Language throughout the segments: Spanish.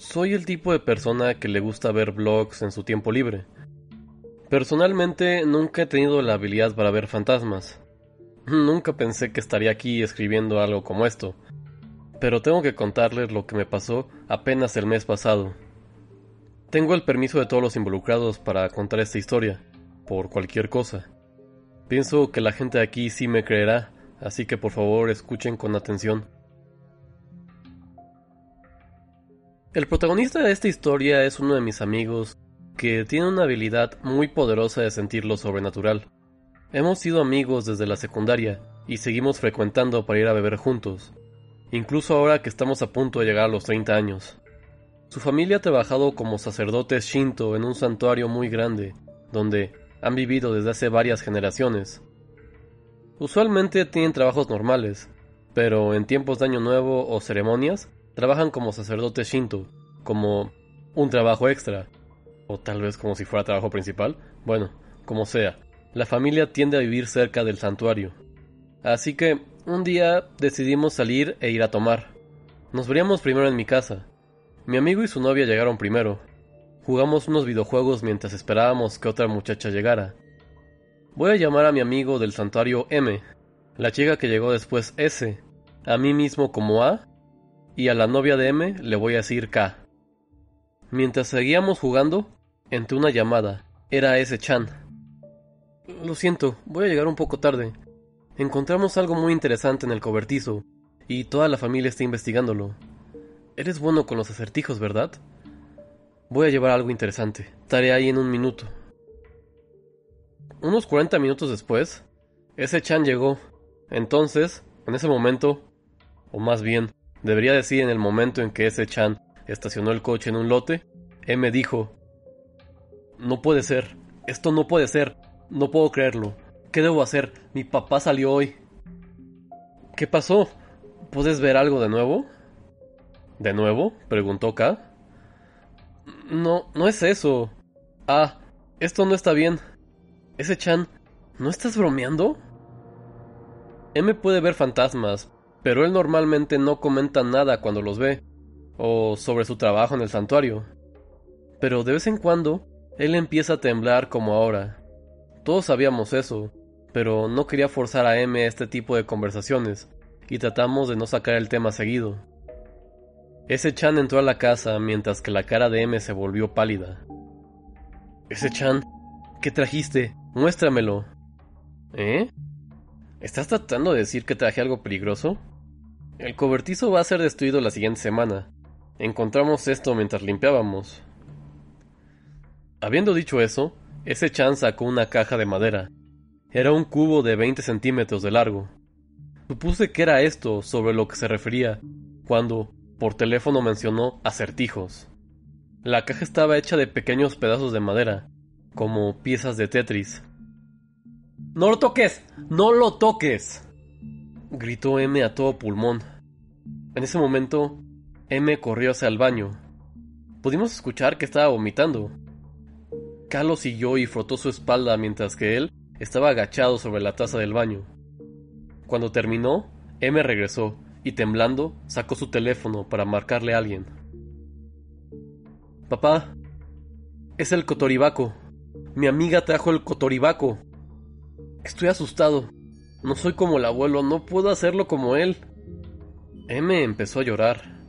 Soy el tipo de persona que le gusta ver vlogs en su tiempo libre. Personalmente nunca he tenido la habilidad para ver fantasmas. Nunca pensé que estaría aquí escribiendo algo como esto. Pero tengo que contarles lo que me pasó apenas el mes pasado. Tengo el permiso de todos los involucrados para contar esta historia, por cualquier cosa. Pienso que la gente aquí sí me creerá, así que por favor escuchen con atención. El protagonista de esta historia es uno de mis amigos que tiene una habilidad muy poderosa de sentir lo sobrenatural. Hemos sido amigos desde la secundaria y seguimos frecuentando para ir a beber juntos, incluso ahora que estamos a punto de llegar a los 30 años. Su familia ha trabajado como sacerdotes shinto en un santuario muy grande, donde han vivido desde hace varias generaciones. Usualmente tienen trabajos normales, pero en tiempos de Año Nuevo o ceremonias trabajan como sacerdotes Shinto, como un trabajo extra, o tal vez como si fuera trabajo principal, bueno, como sea. La familia tiende a vivir cerca del santuario. Así que un día decidimos salir e ir a tomar. Nos veríamos primero en mi casa. Mi amigo y su novia llegaron primero. Jugamos unos videojuegos mientras esperábamos que otra muchacha llegara. Voy a llamar a mi amigo del santuario M, la chica que llegó después S, a mí mismo como A y a la novia de M le voy a decir K. Mientras seguíamos jugando, entré una llamada. Era ese Chan. Lo siento, voy a llegar un poco tarde. Encontramos algo muy interesante en el cobertizo, y toda la familia está investigándolo. Eres bueno con los acertijos, ¿verdad? Voy a llevar algo interesante. Estaré ahí en un minuto. Unos 40 minutos después, ese Chan llegó. Entonces, en ese momento, o más bien, Debería decir en el momento en que ese Chan estacionó el coche en un lote, M dijo, No puede ser, esto no puede ser, no puedo creerlo. ¿Qué debo hacer? Mi papá salió hoy. ¿Qué pasó? ¿Puedes ver algo de nuevo? ¿De nuevo? preguntó K. No, no es eso. Ah, esto no está bien. Ese Chan, ¿no estás bromeando? M puede ver fantasmas, pero él normalmente no comenta nada cuando los ve, o sobre su trabajo en el santuario. Pero de vez en cuando, él empieza a temblar como ahora. Todos sabíamos eso, pero no quería forzar a M a este tipo de conversaciones, y tratamos de no sacar el tema seguido. Ese Chan entró a la casa mientras que la cara de M se volvió pálida. Ese Chan, ¿qué trajiste? Muéstramelo. ¿Eh? ¿Estás tratando de decir que traje algo peligroso? El cobertizo va a ser destruido la siguiente semana. Encontramos esto mientras limpiábamos. Habiendo dicho eso, ese Chan sacó una caja de madera. Era un cubo de 20 centímetros de largo. Supuse que era esto sobre lo que se refería cuando, por teléfono, mencionó acertijos. La caja estaba hecha de pequeños pedazos de madera, como piezas de Tetris. ¡No lo toques! ¡No lo toques! Gritó M a todo pulmón. En ese momento, M corrió hacia el baño. Pudimos escuchar que estaba vomitando. Carlos siguió y frotó su espalda mientras que él estaba agachado sobre la taza del baño. Cuando terminó, M regresó y temblando sacó su teléfono para marcarle a alguien. Papá, es el cotoribaco. Mi amiga trajo el cotoribaco. Estoy asustado. No soy como el abuelo, no puedo hacerlo como él. M empezó a llorar.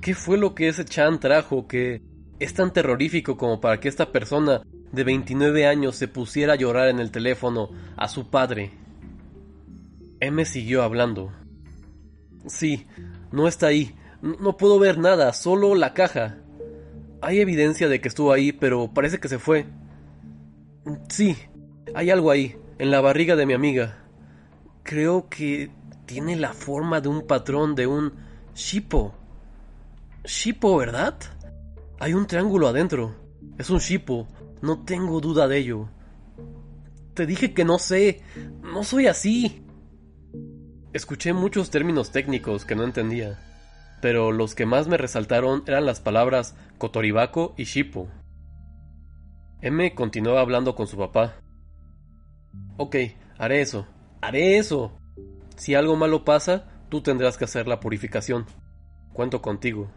¿Qué fue lo que ese Chan trajo que es tan terrorífico como para que esta persona de 29 años se pusiera a llorar en el teléfono a su padre? M siguió hablando. Sí, no está ahí. No puedo ver nada, solo la caja. Hay evidencia de que estuvo ahí, pero parece que se fue. Sí, hay algo ahí, en la barriga de mi amiga creo que tiene la forma de un patrón de un shipo. Shipo, ¿verdad? Hay un triángulo adentro. Es un shipo. No tengo duda de ello. Te dije que no sé. No soy así. Escuché muchos términos técnicos que no entendía, pero los que más me resaltaron eran las palabras Kotoribaco y Shipo. M continuaba hablando con su papá. Ok, haré eso. Haré eso. Si algo malo pasa, tú tendrás que hacer la purificación. Cuento contigo.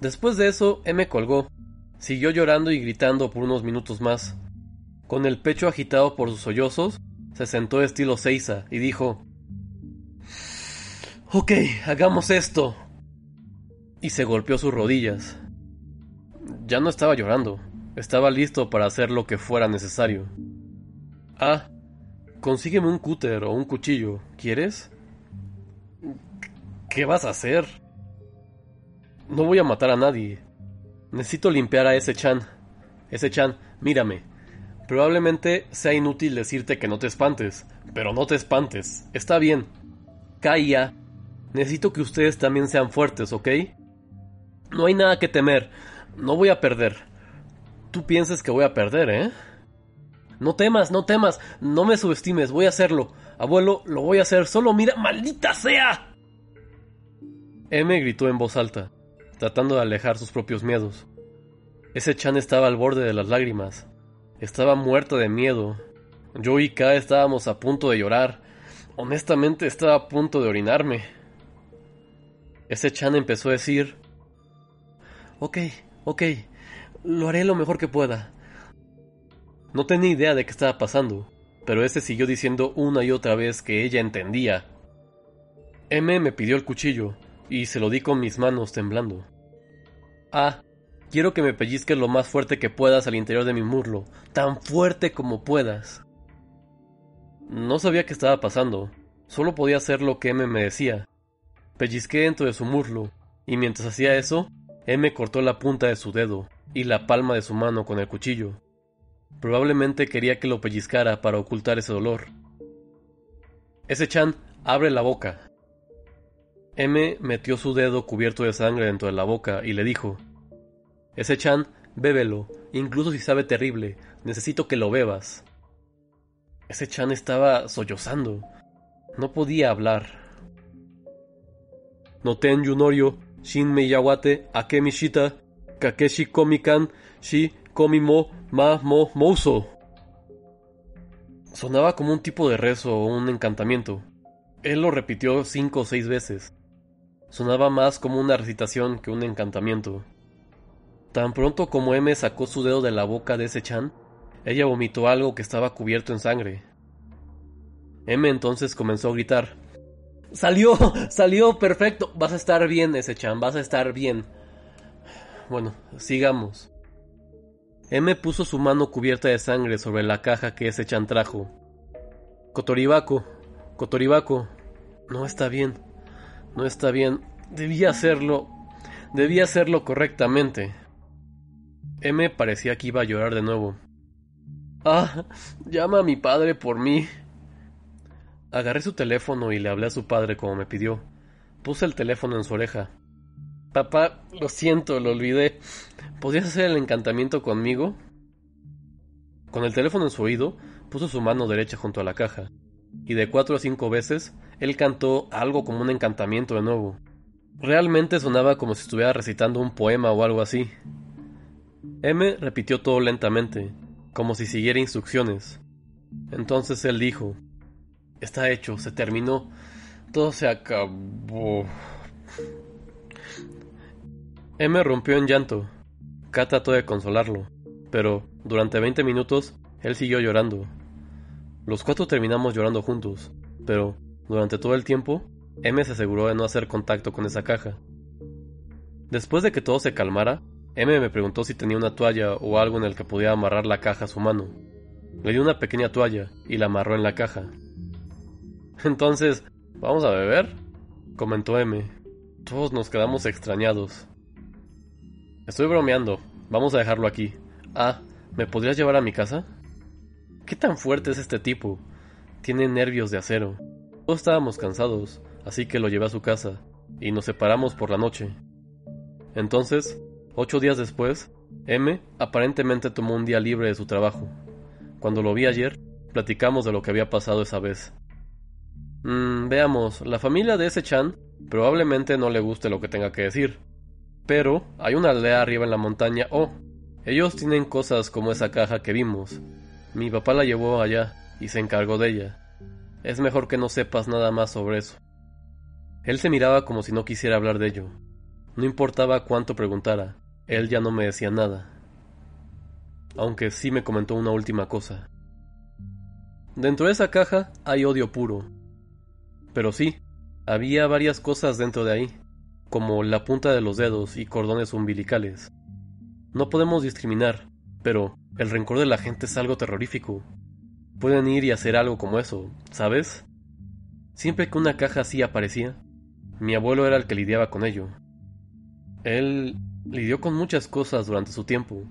Después de eso, M colgó. Siguió llorando y gritando por unos minutos más. Con el pecho agitado por sus sollozos, se sentó estilo Seiza y dijo: Ok, hagamos esto. Y se golpeó sus rodillas. Ya no estaba llorando, estaba listo para hacer lo que fuera necesario. Ah, consígueme un cúter o un cuchillo, ¿quieres? ¿Qué vas a hacer? No voy a matar a nadie. Necesito limpiar a ese Chan. Ese Chan, mírame. Probablemente sea inútil decirte que no te espantes, pero no te espantes. Está bien. Kaya, necesito que ustedes también sean fuertes, ¿ok? No hay nada que temer. No voy a perder. Tú piensas que voy a perder, ¿eh? No temas, no temas. No me subestimes. Voy a hacerlo. Abuelo, lo voy a hacer. Solo mira. ¡Maldita sea! M gritó en voz alta tratando de alejar sus propios miedos. Ese Chan estaba al borde de las lágrimas. Estaba muerto de miedo. Yo y Ka estábamos a punto de llorar. Honestamente estaba a punto de orinarme. Ese Chan empezó a decir... Ok, ok, lo haré lo mejor que pueda. No tenía idea de qué estaba pasando, pero ese siguió diciendo una y otra vez que ella entendía. M me pidió el cuchillo, y se lo di con mis manos temblando. Ah, quiero que me pellizques lo más fuerte que puedas al interior de mi muslo, tan fuerte como puedas. No sabía qué estaba pasando, solo podía hacer lo que M me decía. Pellizqué dentro de su muslo, y mientras hacía eso, M cortó la punta de su dedo y la palma de su mano con el cuchillo. Probablemente quería que lo pellizcara para ocultar ese dolor. Ese Chan abre la boca, M metió su dedo cubierto de sangre dentro de la boca y le dijo, Ese Chan, bébelo, incluso si sabe terrible, necesito que lo bebas. Ese Chan estaba sollozando. No podía hablar. Noten Yunorio, Shin Meyawate, Akemi Kakeshi Komikan, Shi Komimo Ma Mo Mouso. Sonaba como un tipo de rezo o un encantamiento. Él lo repitió cinco o seis veces. Sonaba más como una recitación que un encantamiento. Tan pronto como M sacó su dedo de la boca de ese Chan, ella vomitó algo que estaba cubierto en sangre. M entonces comenzó a gritar. ¡Salió! ¡Salió! ¡Perfecto! Vas a estar bien, ese Chan, vas a estar bien. Bueno, sigamos. M puso su mano cubierta de sangre sobre la caja que ese Chan trajo. Cotoribaco, Cotoribaco, no está bien. No está bien. Debía hacerlo. Debía hacerlo correctamente. M parecía que iba a llorar de nuevo. Ah, llama a mi padre por mí. Agarré su teléfono y le hablé a su padre como me pidió. Puse el teléfono en su oreja. Papá, lo siento, lo olvidé. ¿Podrías hacer el encantamiento conmigo? Con el teléfono en su oído, puso su mano derecha junto a la caja y de cuatro a cinco veces él cantó algo como un encantamiento de nuevo. Realmente sonaba como si estuviera recitando un poema o algo así. M repitió todo lentamente, como si siguiera instrucciones. Entonces él dijo, Está hecho, se terminó, todo se acabó. M rompió en llanto. K trató de consolarlo, pero durante veinte minutos él siguió llorando, los cuatro terminamos llorando juntos, pero durante todo el tiempo, M se aseguró de no hacer contacto con esa caja. Después de que todo se calmara, M me preguntó si tenía una toalla o algo en el que podía amarrar la caja a su mano. Le di una pequeña toalla y la amarró en la caja. Entonces, ¿vamos a beber? comentó M. Todos nos quedamos extrañados. Estoy bromeando. Vamos a dejarlo aquí. Ah, ¿me podrías llevar a mi casa? ¿Qué tan fuerte es este tipo? Tiene nervios de acero. Todos estábamos cansados, así que lo llevé a su casa, y nos separamos por la noche. Entonces, ocho días después, M aparentemente tomó un día libre de su trabajo. Cuando lo vi ayer, platicamos de lo que había pasado esa vez. Mm, veamos, la familia de ese Chan probablemente no le guste lo que tenga que decir. Pero hay una aldea arriba en la montaña. Oh, ellos tienen cosas como esa caja que vimos, mi papá la llevó allá y se encargó de ella. Es mejor que no sepas nada más sobre eso. Él se miraba como si no quisiera hablar de ello. No importaba cuánto preguntara, él ya no me decía nada. Aunque sí me comentó una última cosa. Dentro de esa caja hay odio puro. Pero sí, había varias cosas dentro de ahí, como la punta de los dedos y cordones umbilicales. No podemos discriminar, pero el rencor de la gente es algo terrorífico. Pueden ir y hacer algo como eso, ¿sabes? Siempre que una caja así aparecía, mi abuelo era el que lidiaba con ello. Él lidió con muchas cosas durante su tiempo,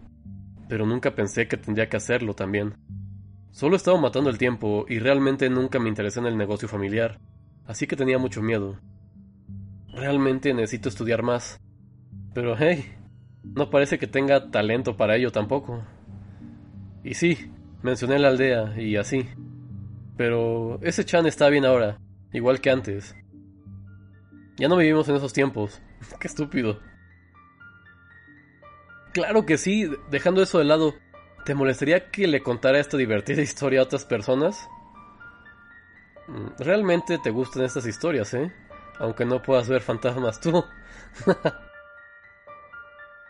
pero nunca pensé que tendría que hacerlo también. Solo estaba matando el tiempo y realmente nunca me interesé en el negocio familiar así que tenía mucho miedo. Realmente necesito estudiar más. Pero hey, no parece que tenga talento para ello tampoco. Y sí, mencioné la aldea y así. Pero ese Chan está bien ahora, igual que antes. Ya no vivimos en esos tiempos. Qué estúpido. Claro que sí, dejando eso de lado, ¿te molestaría que le contara esta divertida historia a otras personas? Mm, realmente te gustan estas historias, ¿eh? Aunque no puedas ver fantasmas tú.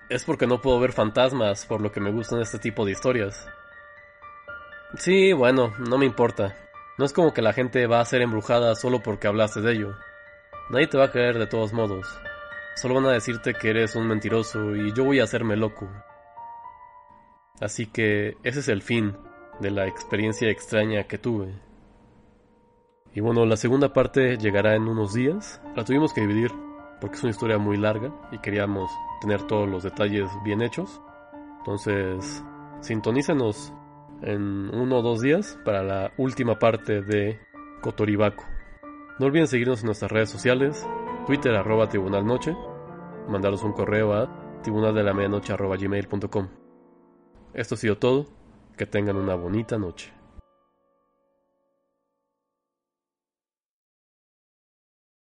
es porque no puedo ver fantasmas, por lo que me gustan este tipo de historias. Sí, bueno, no me importa. No es como que la gente va a ser embrujada solo porque hablaste de ello. Nadie te va a creer de todos modos. Solo van a decirte que eres un mentiroso y yo voy a hacerme loco. Así que ese es el fin de la experiencia extraña que tuve. Y bueno, la segunda parte llegará en unos días. La tuvimos que dividir porque es una historia muy larga y queríamos tener todos los detalles bien hechos. Entonces, sintonícenos en uno o dos días para la última parte de Cotoribaco. No olviden seguirnos en nuestras redes sociales, Twitter arroba Tribunal Noche, mandaros un correo a tribunaldelamedianoche arroba gmail.com. Esto ha sido todo, que tengan una bonita noche.